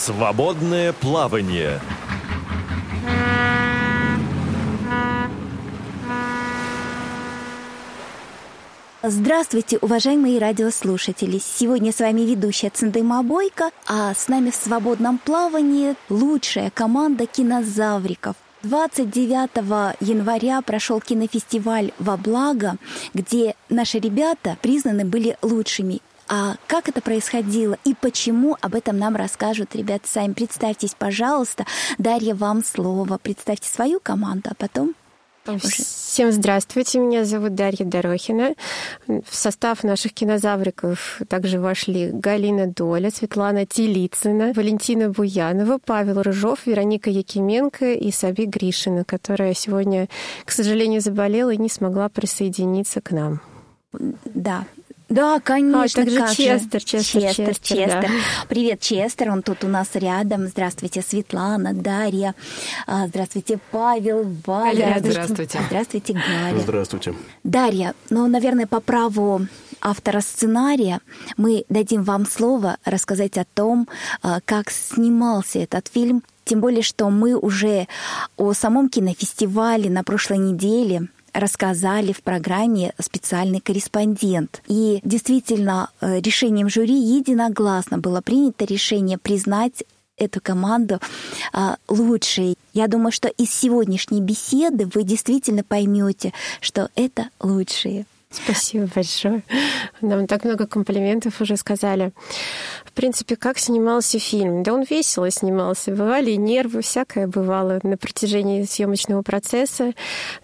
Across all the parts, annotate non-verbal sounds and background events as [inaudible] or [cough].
Свободное плавание. Здравствуйте, уважаемые радиослушатели! Сегодня с вами ведущая Циндыма Бойко, а с нами в свободном плавании лучшая команда кинозавриков. 29 января прошел кинофестиваль «Во благо», где наши ребята признаны были лучшими. А как это происходило и почему, об этом нам расскажут ребята сами. Представьтесь, пожалуйста. Дарья, вам слово. Представьте свою команду, а потом Всем здравствуйте, меня зовут Дарья Дорохина. В состав наших кинозавриков также вошли Галина Доля, Светлана Телицына, Валентина Буянова, Павел Рыжов, Вероника Якименко и Саби Гришина, которая сегодня, к сожалению, заболела и не смогла присоединиться к нам. Да, да, конечно. А, также Честер, Честер, Честер, Честер. Честер. Да. Привет, Честер, он тут у нас рядом. Здравствуйте, Светлана, Дарья. А, здравствуйте, Павел, Валя. Здравствуйте. Здравствуйте, Галя. Здравствуйте. Дарья, ну, наверное, по праву автора сценария мы дадим вам слово рассказать о том, а, как снимался этот фильм. Тем более, что мы уже о самом кинофестивале на прошлой неделе рассказали в программе специальный корреспондент. И действительно, э, решением жюри единогласно было принято решение признать эту команду а, лучшей. Я думаю, что из сегодняшней беседы вы действительно поймете, что это лучшие. Спасибо большое. Нам так много комплиментов уже сказали. В принципе, как снимался фильм? Да он весело снимался. Бывали нервы, всякое бывало на протяжении съемочного процесса.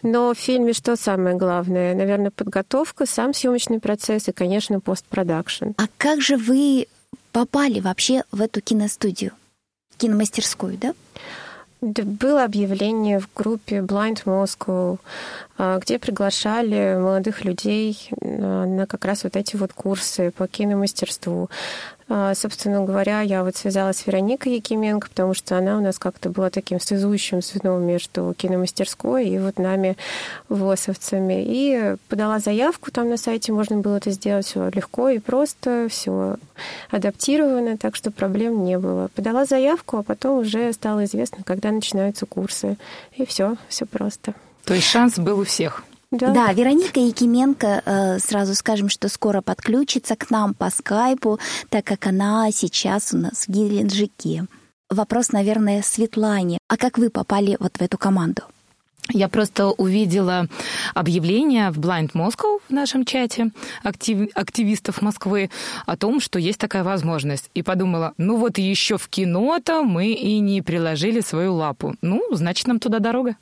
Но в фильме что самое главное? Наверное, подготовка, сам съемочный процесс и, конечно, постпродакшн. А как же вы попали вообще в эту киностудию, киномастерскую, да? Было объявление в группе Blind Moscow, а, где приглашали молодых людей на как раз вот эти вот курсы по киномастерству. А, собственно говоря, я вот связалась с Вероникой Якименко, потому что она у нас как-то была таким связующим звеном между киномастерской и вот нами, ВОСовцами. И подала заявку, там на сайте можно было это сделать все легко и просто, все адаптировано, так что проблем не было. Подала заявку, а потом уже стало известно, когда начинаются курсы. И все, все просто. То есть шанс был у всех? Да. да, Вероника Якименко, э, сразу скажем, что скоро подключится к нам по скайпу, так как она сейчас у нас в Геленджике. Вопрос, наверное, Светлане. А как вы попали вот в эту команду? Я просто увидела объявление в Blind Moscow в нашем чате актив, активистов Москвы о том, что есть такая возможность. И подумала, ну вот еще в кино-то мы и не приложили свою лапу. Ну, значит, нам туда дорога.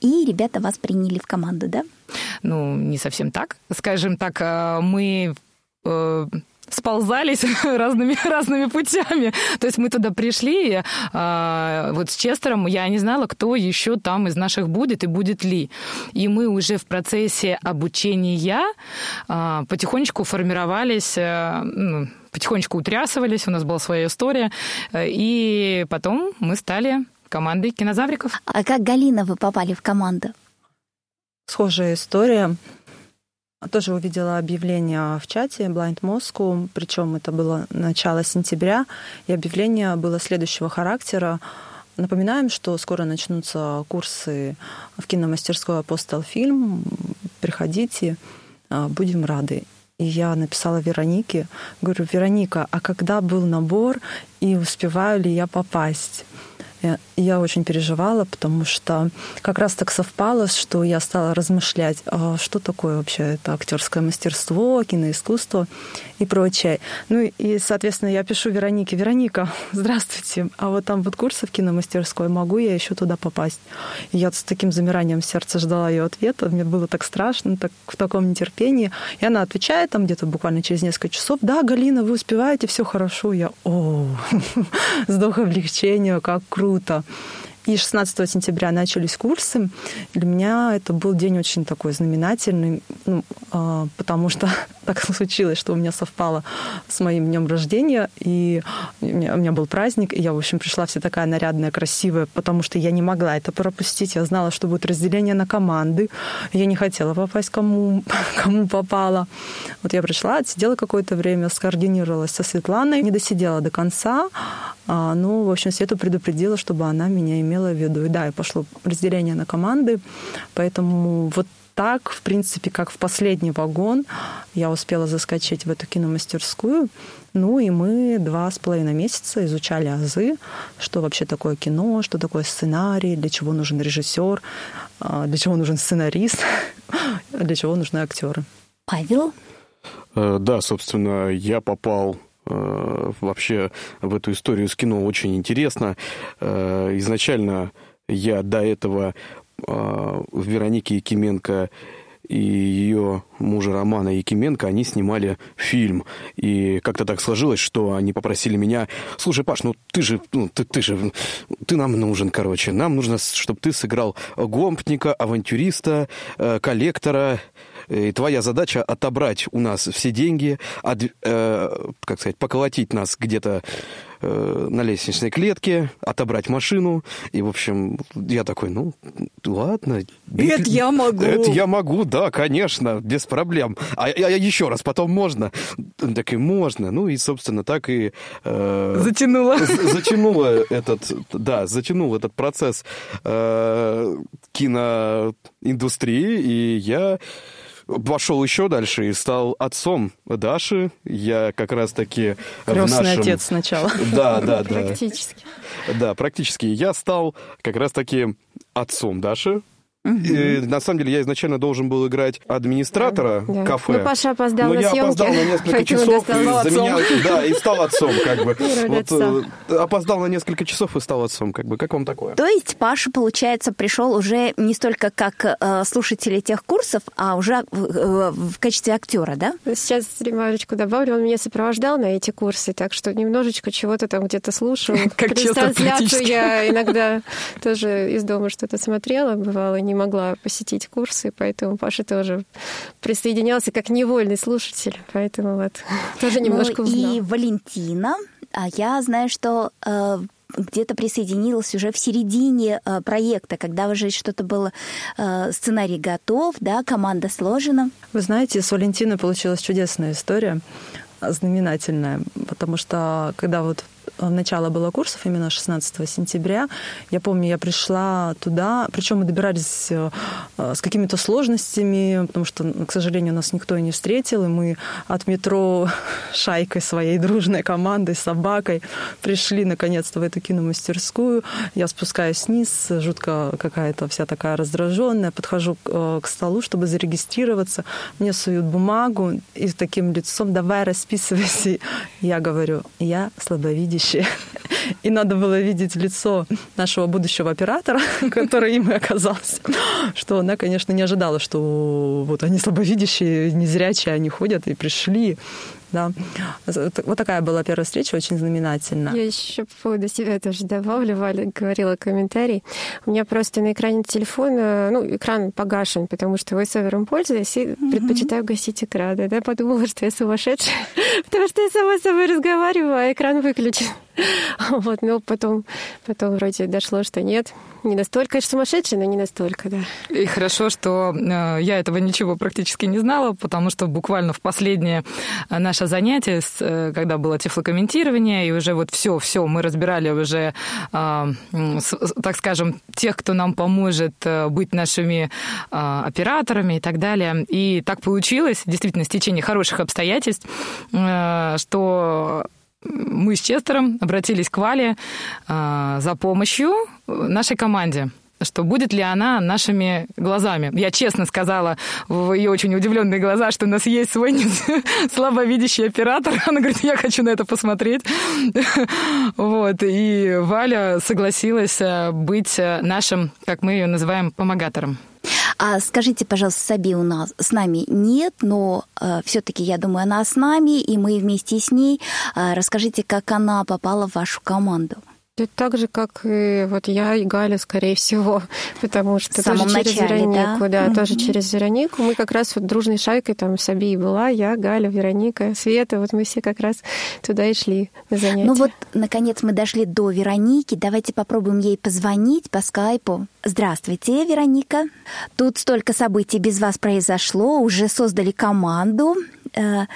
И ребята вас приняли в команду, да? Ну, не совсем так. Скажем так, э, мы э, сползались [laughs] разными, разными путями. То есть мы туда пришли, а, вот с Честером я не знала, кто еще там из наших будет и будет ли. И мы уже в процессе обучения а, потихонечку формировались, а, ну, потихонечку утрясывались, у нас была своя история, и потом мы стали командой кинозавриков. А как, Галина, вы попали в команду? Схожая история. Тоже увидела объявление в чате Blind Moscow, причем это было начало сентября, и объявление было следующего характера. Напоминаем, что скоро начнутся курсы в киномастерской «Апостол Фильм». Приходите, а, будем рады. И я написала Веронике, говорю, Вероника, а когда был набор и успеваю ли я попасть? Я очень переживала, потому что как раз так совпало, что я стала размышлять, а что такое вообще это актерское мастерство, киноискусство и прочее. Ну и, соответственно, я пишу Веронике, Вероника, [laughs] здравствуйте, а вот там вот курсы в киномастерской, могу я еще туда попасть? И я с таким замиранием сердца ждала ее ответа, мне было так страшно, так, в таком нетерпении. И она отвечает там где-то буквально через несколько часов, да, Галина, вы успеваете, все хорошо. Я, о, [laughs] вздох облегчения, как круто. żółto. И 16 сентября начались курсы. Для меня это был день очень такой знаменательный, ну, э, потому что [laughs] так случилось, что у меня совпало с моим днем рождения, и у меня, у меня был праздник, и я, в общем, пришла вся такая нарядная, красивая, потому что я не могла это пропустить. Я знала, что будет разделение на команды. Я не хотела попасть кому, [laughs] кому попало. Вот я пришла, отсидела какое-то время, скоординировалась со Светланой, не досидела до конца, А, ну, в общем, Свету предупредила, чтобы она меня имела в виду. И да, и пошло разделение на команды. Поэтому вот так, в принципе, как в последний вагон, я успела заскочить в эту киномастерскую. Ну и мы два с половиной месяца изучали азы, что вообще такое кино, что такое сценарий, для чего нужен режиссер, а, для чего нужен сценарист, [laughs] для чего нужны актеры. Павел? Э, да, собственно, я попал вообще в эту историю с кино очень интересно. Э, изначально я до этого в Веронике Якименко и ее мужа Романа Якименко, они снимали фильм. И как-то так сложилось, что они попросили меня, слушай, Паш, ну ты же, ну, ты, ты же, ты нам нужен, короче. Нам нужно, чтобы ты сыграл гомпника, авантюриста, коллектора, и твоя задача отобрать у нас все деньги, от, э, как сказать, поколотить нас где-то э, на лестничной клетке, отобрать машину. И, в общем, я такой, ну, ладно. Это я могу. Это я могу, да, конечно, без проблем. А, а, а еще раз, потом можно. Так и можно. Ну и, собственно, так и... Э, затянуло. Затянуло этот, да, затянул этот процесс э, киноиндустрии, и я пошел еще дальше и стал отцом Даши. Я как раз-таки Крестный нашем... отец сначала. [laughs] Да, да, да. Практически. Да, практически. Я стал как раз-таки отцом Даши. Угу. И, на самом деле я изначально должен был играть администратора да, кафе. Ну, Паша опоздал но на я съемки. опоздал на несколько часов и за меня, да, и стал отцом, как бы. [laughs] Вот, э, опоздал на несколько часов и стал отцом, как бы. Как вам такое? То есть Паша, получается, пришел уже не столько как э, слушатель этих курсов, а уже э, в качестве актера, да? Сейчас ремарочку добавлю. Он меня сопровождал на эти курсы, так что немножечко чего-то там где-то слушал. [laughs] Как часто я иногда тоже из дома что-то смотрела, бывало, не могла посетить курсы, поэтому Паша тоже присоединялся как невольный слушатель, поэтому вот [laughs] тоже немножко ну, узнал. И Валентина, а я знаю, что э, где-то присоединилась уже в середине э, проекта, когда уже что-то было, э, сценарий готов, да, команда сложена. Вы знаете, с Валентиной получилась чудесная история, знаменательная, потому что когда вот начало было курсов, именно 16 сентября. Я помню, я пришла туда, причем мы добирались э, с какими-то сложностями, потому что, к сожалению, нас никто и не встретил, и мы от метро [laughs] шайкой своей дружной командой, собакой пришли наконец-то в эту киномастерскую. Я спускаюсь вниз, жутко какая-то вся такая раздраженная, подхожу э, к столу, чтобы зарегистрироваться. Мне суют бумагу и с таким лицом «давай расписывайся». [laughs] Я говорю, я слабовидящая будущее. И надо было видеть лицо нашего будущего оператора, [laughs] который им и оказался, что она, конечно, не ожидала, что вот они слабовидящие, незрячие, они ходят и пришли да. Вот такая была первая встреча, очень знаменательная. Я еще по поводу себя тоже добавлю. Валя говорила комментарий. У меня просто на экране телефона, ну, экран погашен, потому что voiceover пользуюсь и mm-hmm. предпочитаю гасить экраны. Да, подумала, что я сумасшедшая, потому что я сама с собой разговариваю, а экран выключен. [laughs] Вот, но потом, потом вроде дошло, что нет. Не настолько, конечно, сумасшедшая, но не настолько, да. И хорошо, что э, я этого ничего практически не знала, потому что буквально в последнее наше занятие, э, когда было тифлокомментирование, и уже вот все, все, мы разбирали уже, э, так скажем, тех, кто нам поможет быть нашими операторами и так далее. И так получилось, действительно, с течение хороших обстоятельств, что мы с Честером обратились к Вале э, за помощью нашей команде что будет ли она нашими глазами. Я честно сказала в ее очень удивленные глаза, что у нас есть свой [laughs] слабовидящий оператор. Она говорит, я хочу на это посмотреть. [laughs] Вот. И Валя согласилась э, быть э, нашим, как мы ее называем, помогатором. А скажите, пожалуйста, Саби у нас с нами нет, но э, все-таки я думаю, она с нами, и мы вместе с ней. Э, расскажите, как она попала в вашу команду. Это так же, как и вот я и Галя, скорее всего, [laughs] потому что тоже через начале, Веронику, да, да тоже через Веронику. Мы как раз вот дружной шайкой, там Саби была, я, Галя, Вероника, Света, вот мы все как раз туда и шли на занятия. Ну вот, наконец, мы дошли до Вероники. Давайте попробуем ей позвонить по скайпу. Здравствуйте, Вероника. Тут столько событий без вас произошло, уже создали команду. Э,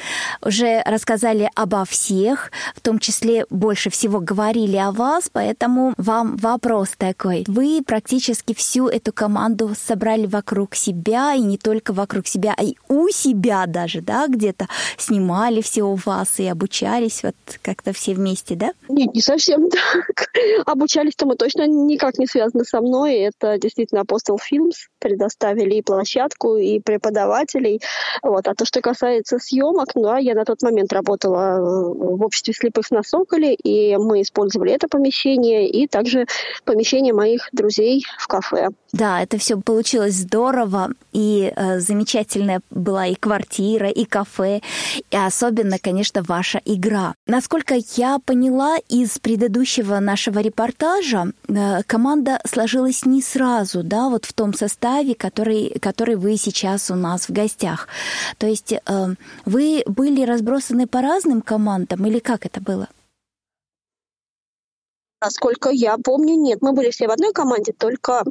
уже рассказали обо всех, в том числе больше всего говорили о вас, поэтому вам вопрос такой. Вы практически всю эту команду собрали вокруг себя, и не только вокруг себя, а и у себя даже, да, где-то снимали все у вас и обучались вот как-то все вместе, да? Нет, не совсем [laughs] так. Обучались-то мы точно никак не связаны со мной. Это действительно Apostle Films предоставили и площадку, и преподавателей. Вот. А то, что касается съемок, ну, а я на тот момент работала в обществе слепых на Соколе, и мы использовали это помещение, и также помещение моих друзей в кафе. Да, это все получилось здорово, и э, замечательная была и квартира, и кафе, и особенно, конечно, ваша игра. Насколько я поняла из предыдущего нашего репортажа, э, команда сложилась не сразу, да, вот в том составе, который, который вы сейчас у нас в гостях. То есть э, вы были разбросаны по разным командам или как это было? Насколько я помню, нет. Мы были все в одной команде, только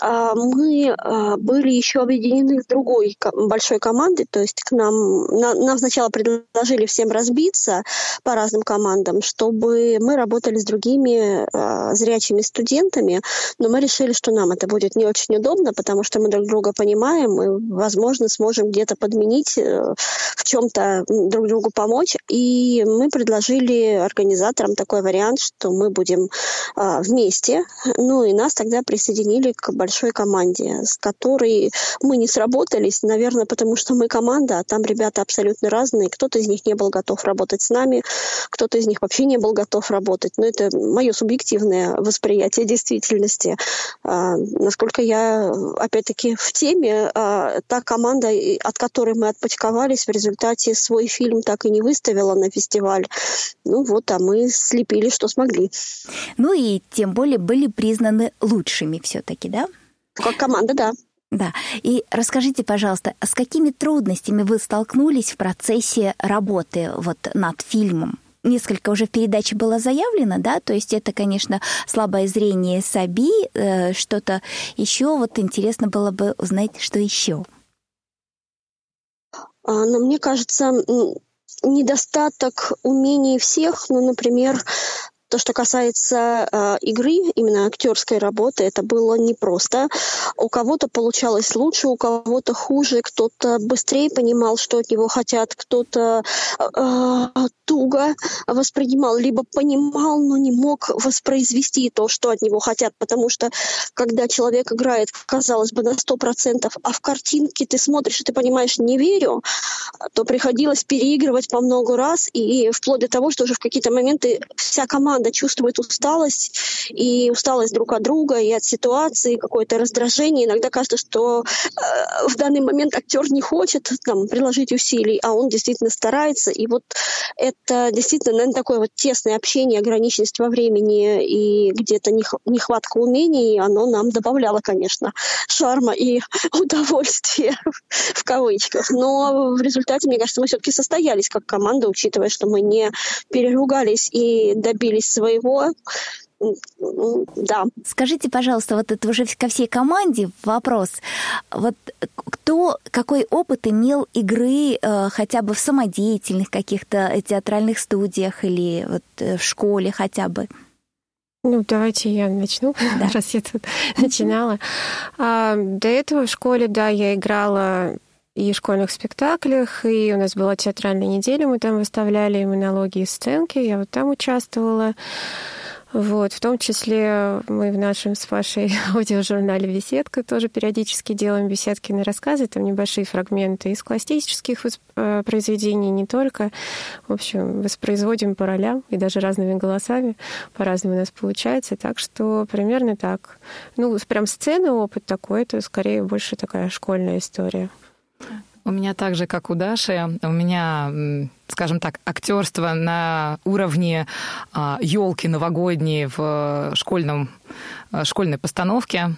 а, мы а, были еще объединены с другой большой командой. То есть к нам, на, нам сначала предложили всем разбиться по разным командам, чтобы мы работали с другими а, зрячими студентами. Но мы решили, что нам это будет не очень удобно, потому что мы друг друга понимаем и, возможно, сможем где-то подменить, э, в чем-то друг другу помочь. И мы предложили организаторам такой вариант, что мы будем будем а, вместе. Ну и нас тогда присоединили к большой команде, с которой мы не сработались, наверное, потому что мы команда, а там ребята абсолютно разные. Кто-то из них не был готов работать с нами, кто-то из них вообще не был готов работать. Но это мое субъективное восприятие действительности. А, насколько я, опять-таки, в теме, а, та команда, от которой мы отпочковались, в результате свой фильм так и не выставила на фестиваль. Ну вот, а мы слепили, что смогли. Ну и тем более были признаны лучшими все-таки, да? Как команда, да. Да. И расскажите, пожалуйста, с какими трудностями вы столкнулись в процессе работы вот над фильмом? Несколько уже в передаче было заявлено, да, то есть это, конечно, слабое зрение Саби, э, что-то еще, вот интересно было бы узнать, что еще. А, но мне кажется, недостаток умений всех, ну, например, то, что касается э, игры, именно актерской работы, это было непросто. У кого-то получалось лучше, у кого-то хуже, кто-то быстрее понимал, что от него хотят, кто-то э, туго воспринимал, либо понимал, но не мог воспроизвести то, что от него хотят, потому что когда человек играет, казалось бы, на 100%, а в картинке ты смотришь и ты понимаешь, не верю, то приходилось переигрывать по много раз, и вплоть до того, что уже в какие-то моменты вся команда команда чувствует усталость, и усталость друг от друга, и от ситуации, какое-то раздражение. Иногда кажется, что э, в данный момент актер не хочет там, приложить усилий, а он действительно старается. И вот это действительно, наверное, такое вот тесное общение, ограниченность во времени и где-то нехватка умений, оно нам добавляло, конечно, шарма и [laughs] удовольствия в кавычках. Но в результате, мне кажется, мы все-таки состоялись как команда, учитывая, что мы не переругались и добились своего да. Скажите, пожалуйста, вот это уже ко всей команде вопрос. Вот кто, какой опыт имел игры э, хотя бы в самодеятельных каких-то театральных студиях или вот э, в школе хотя бы? Ну, давайте я начну, [laughs] да. раз я тут [laughs] начинала. А, до этого в школе, да, я играла и школьных спектаклях, и у нас была театральная неделя, мы там выставляли монологи и сценки, я вот там участвовала. Вот, в том числе мы в нашем с Пашей [laughs] аудиожурнале «Беседка» тоже периодически делаем беседки рассказы, там небольшие фрагменты из классических э, произведений, не только. В общем, воспроизводим по ролям и даже разными голосами. По-разному у нас получается. Так что примерно так. Ну, прям сцены опыт такой, это скорее больше такая школьная история. У меня так же, как у Даши, у меня, скажем так, актерство на уровне елки а, новогодней в школьном, а, школьной постановке.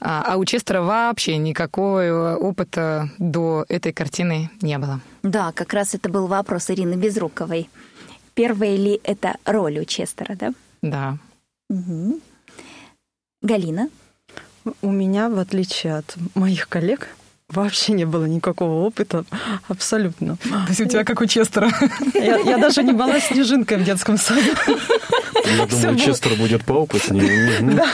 А, а у Честера вообще никакого опыта до этой картины не было. Да, как раз это был вопрос Ирины Безруковой. Первая ли это роль у Честера, да? Да. Угу. Галина? У меня, в отличие от моих коллег, вообще не было никакого опыта, абсолютно. То есть у тебя как у Честера. Я, я даже не была снежинкой в детском саду. Я думаю, Честер будет поопытнее. Да.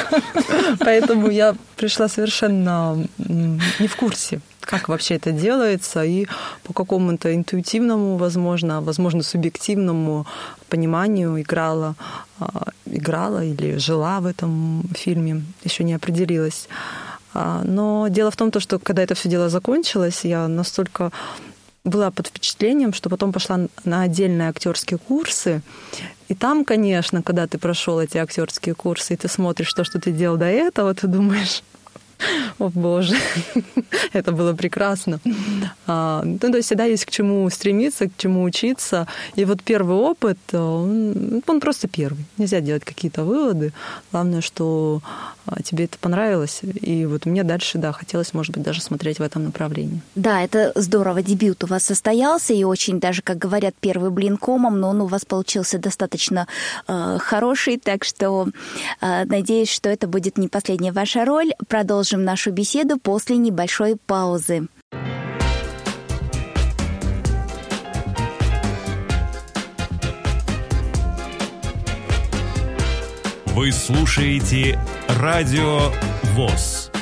Поэтому я пришла совершенно не в курсе, как вообще это делается, и по какому-то интуитивному, возможно, возможно, субъективному пониманию играла, а, играла или жила в этом фильме, еще не определилась. А, но дело в том, что когда это все дело закончилось, я настолько была под впечатлением, что потом пошла на отдельные актерские курсы. И там, конечно, когда ты прошел эти актерские курсы, и ты смотришь то, что ты делал до этого, ты думаешь, о боже, [laughs] это было прекрасно. А, ну, то есть всегда есть к чему стремиться, к чему учиться. И вот первый опыт, он, он просто первый. Нельзя делать какие-то выводы. Главное, что а, тебе это понравилось. И вот мне дальше, да, хотелось, может быть, даже смотреть в этом направлении. Да, это здорово. Дебют у вас состоялся, и очень даже, как говорят, первый блин комом, но он у вас получился достаточно э, хороший, так что э, надеюсь, что это будет не последняя ваша роль. Продолжим нашу беседу после небольшой паузы. Вы слушаете Радио ВОЗ.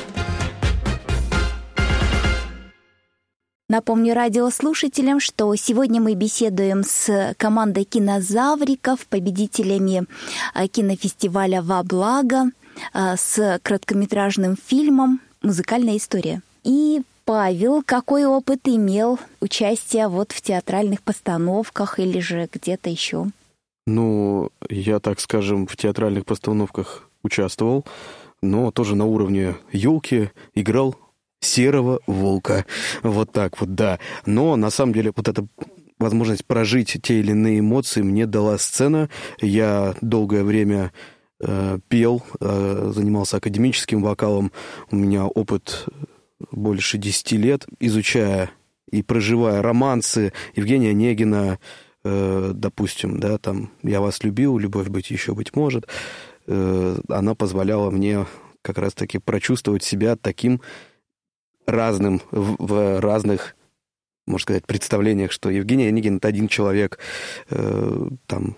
Напомню радиослушателям, что сегодня мы беседуем с командой кинозавриков, победителями а, кинофестиваля «Во благо», а, с краткометражным фильмом «Музыкальная история». И Павел, какой опыт имел участия вот в театральных постановках или же где-то еще? Ну, я, так скажем, в театральных постановках участвовал, но тоже на уровне елки играл серого волка. Вот так вот, да. Но на самом деле вот эта возможность прожить те или иные эмоции мне дала сцена. Я долгое время э, пел, э, занимался академическим вокалом. У меня опыт больше десяти лет, изучая и проживая романсы Евгения Онегина, э, допустим, да, там «Я вас любил», «Любовь быть еще быть может», э, она позволяла мне как раз-таки прочувствовать себя таким разным в разных, можно сказать, представлениях, что Евгений Онегин — это один человек, э, там,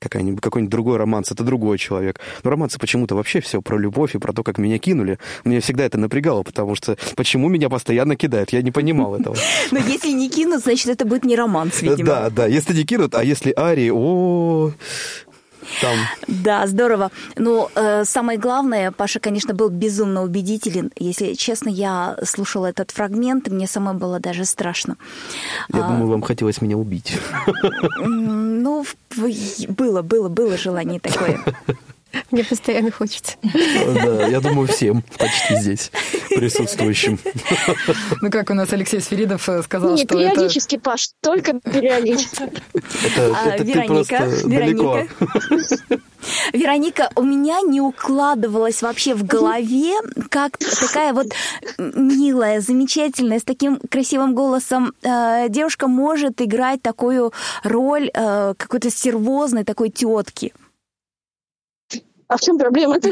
какой-нибудь, какой-нибудь другой романс, это другой человек. Но романсы почему-то вообще все про любовь и про то, как меня кинули. Мне всегда это напрягало, потому что почему меня постоянно кидают? Я не понимал этого. [laughs] Но если не кинут, значит, это будет не романс, видимо. Да, да, если не кинут, а если Ари, о, там. Да, здорово. Ну, э, самое главное, Паша, конечно, был безумно убедителен. Если честно, я слушала этот фрагмент, мне самой было даже страшно. Я а, думаю, вам хотелось меня убить. Ну, было, было, было желание такое. [laughs] Мне постоянно хочется. Да, я думаю, всем почти здесь присутствующим. Ну, как у нас Алексей Сферидов э, сказал, Не, что периодически, это... Паш, только периодически. Это, а, это Вероника, Вероника. далеко. Вероника, у меня не укладывалось вообще в голове, как такая вот милая, замечательная, с таким красивым голосом э, девушка может играть такую роль э, какой-то стервозной такой тетки. А в чем проблема? [laughs]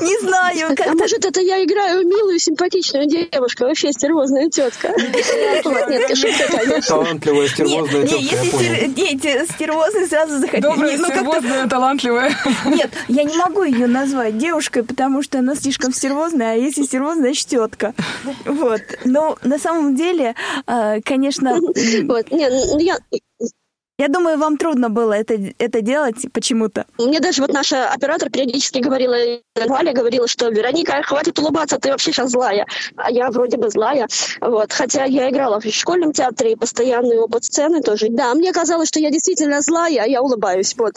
Не знаю. А может, это я играю милую, симпатичную девушку, вообще стервозная тетка? [laughs] Нет, шутка, конечно. Талантливая, стервозная тетка. Дети стервозные сразу захотели. Добрая, ну, стервозная, талантливая. Нет, я не могу ее назвать девушкой, потому что она слишком стервозная, а если стервозная, значит тетка. Вот. Но на самом деле, а, конечно... [laughs] Вот, нет, ну, я я думаю, вам трудно было это, это делать почему-то. Мне даже вот наша оператор периодически говорила, Валя говорила, что Вероника, хватит улыбаться, ты вообще сейчас злая. А я вроде бы злая. Вот. Хотя я играла в школьном театре и постоянный опыт сцены тоже. Да, мне казалось, что я действительно злая, а я улыбаюсь. Вот.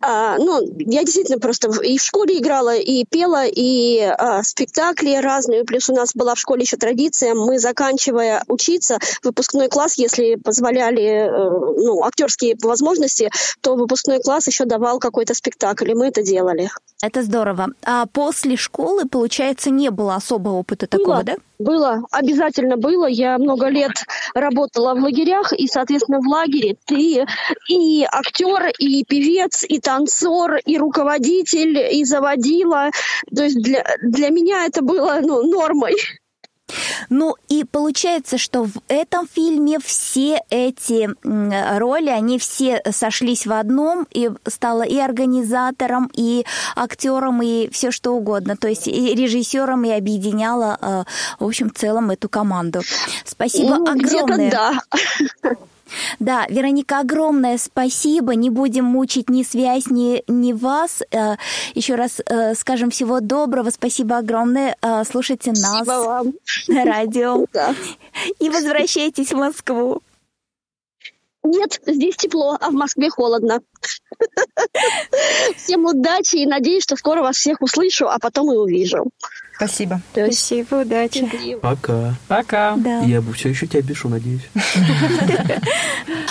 А, ну, я действительно просто и в школе играла, и пела, и а, спектакли разные. Плюс у нас была в школе еще традиция, мы заканчивая учиться, выпускной класс, если позволяли, э, ну, актерский актерские возможности, то выпускной класс еще давал какой-то спектакль, и мы это делали. Это здорово. А после школы, получается, не было особого опыта было, такого, да? Было, обязательно было. Я много лет работала в лагерях, и, соответственно, в лагере ты и актер, и певец, и танцор, и руководитель, и заводила. То есть для, для меня это было ну, нормой. Ну и получается, что в этом фильме все эти роли, они все сошлись в одном, и стало и организатором, и актером, и все что угодно. То есть и режиссером, и объединяла, э, в общем, в целом эту команду. Спасибо ну, огромное. Да. Да, Вероника, огромное спасибо. Не будем мучить ни связь, ни, ни вас. Э, Еще раз э, скажем всего доброго. Спасибо огромное. Э, слушайте нас вам. на радио. И возвращайтесь в Москву. Нет, здесь тепло, а в Москве холодно. [laughs] Всем удачи и надеюсь, что скоро вас всех услышу, а потом и увижу. Спасибо. Спасибо, удачи. Пока. Пока. Да. Я все еще тебя бешу, надеюсь. [laughs]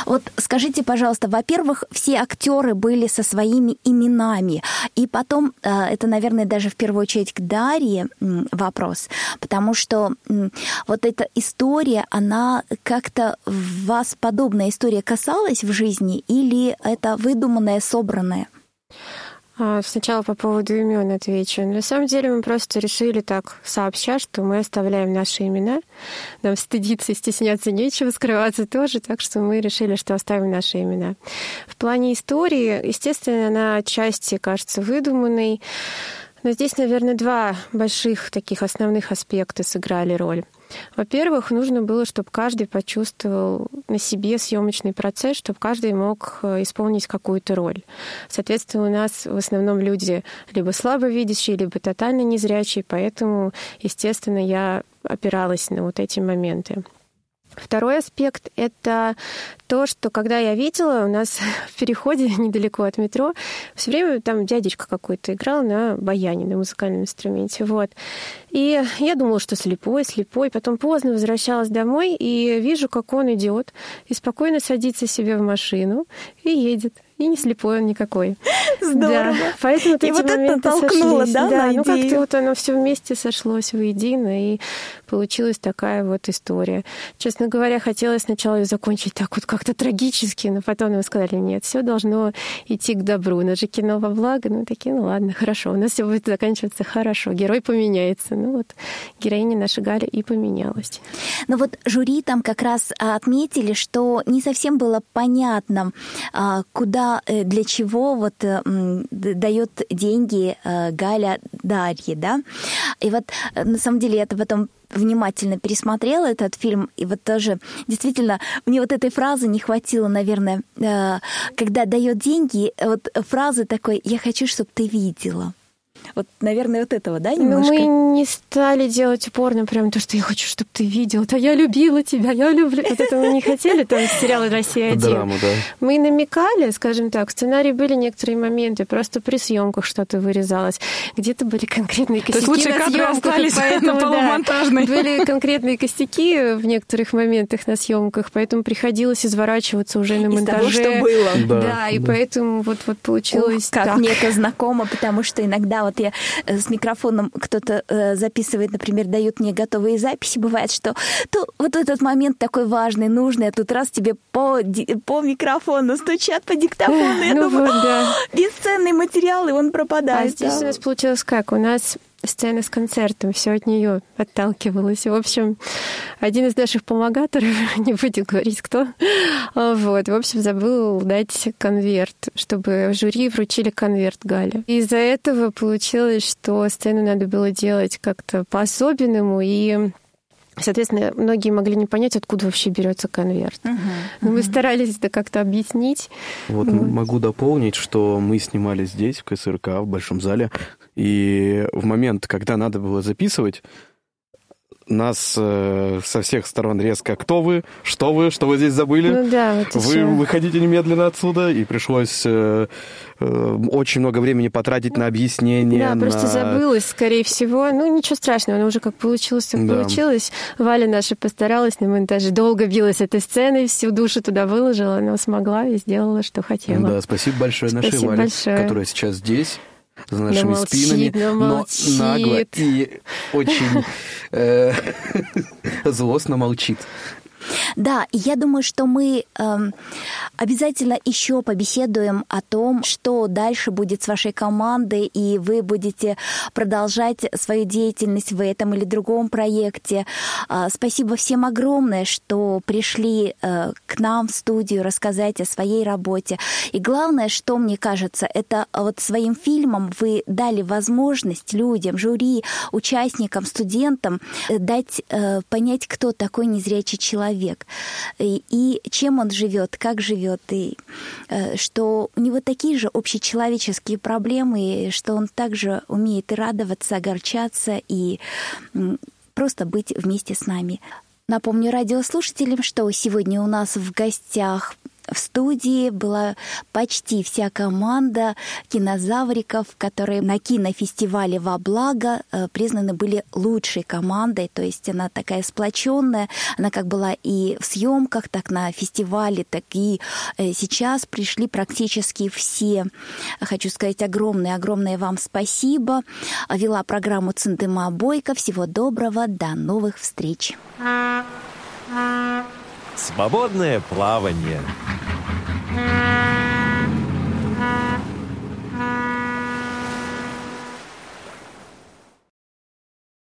Вот скажите, пожалуйста, во-первых, все актеры были со своими именами, и потом э, это, наверное, даже в первую очередь к Дарье вопрос, потому что вот эта история, она как-то вас подобная история касалась в жизни или это выдуманная, собранная? А, сначала по поводу имен отвечу. На самом деле мы просто решили так сообща, что мы оставляем наши имена. Нам стыдиться и стесняться нечего, скрываться тоже, так что мы решили, что оставим наши имена. В плане истории, естественно, она отчасти кажется выдуманной, но здесь, наверное, два больших таких основных аспекта сыграли роль. Во-первых, нужно было, чтобы каждый почувствовал на себе съемочный процесс, чтобы каждый мог э, исполнить какую-то роль. Соответственно, у нас в основном люди либо слабовидящие, либо тотально незрячие, поэтому, естественно, я опиралась на вот эти моменты. Второй аспект — это то, что когда я видела, у нас [laughs] в переходе [laughs] недалеко от метро все время там дядечка какой-то играл на баяне, на музыкальном инструменте. Вот. И я думала, что слепой, слепой. Потом поздно возвращалась домой и вижу, как он идет и спокойно садится себе в машину и едет и не слепой он никакой. [laughs] Здорово. Да. Поэтому вот и эти вот моменты это толкнуло, сошлись. да, да на ну как-то вот оно все вместе сошлось воедино, и получилась такая вот история. Честно говоря, хотелось сначала ее закончить так вот как-то трагически, но потом нам сказали, нет, все должно идти к добру. У нас же кино во благо. Ну, такие, ну ладно, хорошо, у нас все будет заканчиваться хорошо. Герой поменяется. Ну вот, героиня наша Галя и поменялась. Но вот жюри там как раз отметили, что не совсем было понятно, а, куда, э, для чего вот э, дает деньги э, Галя Дарье, да? И вот на самом деле это потом внимательно пересмотрела этот фильм, и вот тоже действительно мне вот этой фразы не хватило, наверное, когда дает деньги, вот фразы такой «я хочу, чтобы ты видела». Вот, наверное, вот этого, да, Но немножко? мы не стали делать упорно прям то, что я хочу, чтобы ты видел. Да я любила тебя, я люблю. Вот этого мы не хотели, там сериал «Россия-1». Драму, да. Мы намекали, скажем так, в сценарии были некоторые моменты, просто при съемках что-то вырезалось. Где-то были конкретные То косяки есть лучшие на кадры съемках, остались поэтому, на да, полумонтажной. Были конкретные косяки в некоторых моментах на съемках, поэтому приходилось изворачиваться уже на Из монтаже. того, что было. Да, Да, и да. поэтому вот, вот получилось Ух, как так. мне это знакомо, потому что иногда вот я э, с микрофоном кто-то э, записывает, например, дают мне готовые записи, бывает, что то вот этот момент такой важный, нужный, а тут раз тебе по, по микрофону стучат по диктофону, я Ну думаю, вот, да. «О, бесценный материал, и он А пропадает. здесь да. у нас получилось как? У нас сцена с концертом, все от нее отталкивалось. В общем, один из наших помогаторов, [laughs] не будем говорить кто, а, вот, в общем, забыл дать конверт, чтобы в жюри вручили конверт Гале. Из-за этого получилось, что сцену надо было делать как-то по-особенному, и Соответственно, многие могли не понять, откуда вообще берется конверт. Но мы старались это как-то объяснить. Вот Вот. могу дополнить, что мы снимали здесь, в КСРК, в Большом зале, и в момент, когда надо было записывать, нас э, со всех сторон резко «Кто вы? Что вы? Что вы здесь забыли?» Ну да, вот Вы ещё. выходите немедленно отсюда, и пришлось э, э, очень много времени потратить на объяснение. Да, просто на- забылась, скорее всего. Ну, ничего страшного, оно уже как получилось, так Да. получилось. Валя наша постаралась на монтаже, долго билась этой сценой, всю душу туда выложила, но смогла и сделала, что хотела. Да, спасибо большое нашей Спасибо Вале, большое. которая сейчас здесь, за нашими молчит, спинами, да но нагло и очень э, [laughs] злостно молчит. Да, я думаю, что мы э, обязательно еще побеседуем о том, что дальше будет с вашей командой, и вы будете продолжать свою деятельность в этом или другом проекте. Э, спасибо всем огромное, что пришли э, к нам в студию рассказать о своей работе. И главное, что мне кажется, это вот своим фильмом вы дали возможность людям, жюри, участникам, студентам э, дать э, понять, кто такой незрячий человек и, и чем он живет, как живет, и э, что у него такие же общечеловеческие проблемы, и что он также умеет и радоваться, огорчаться, и просто быть вместе с нами. Напомню радиослушателям, что сегодня у нас в гостях в студии была почти вся команда кинозавриков, которые на кинофестивале «Во благо» э, признаны были лучшей командой, то есть она такая сплоченная, она как была и в съемках, так на фестивале, так и э, сейчас пришли практически все. Хочу сказать огромное-огромное вам спасибо. Вела программу Циндыма Бойко. Всего доброго, до новых встреч. Свободное плавание.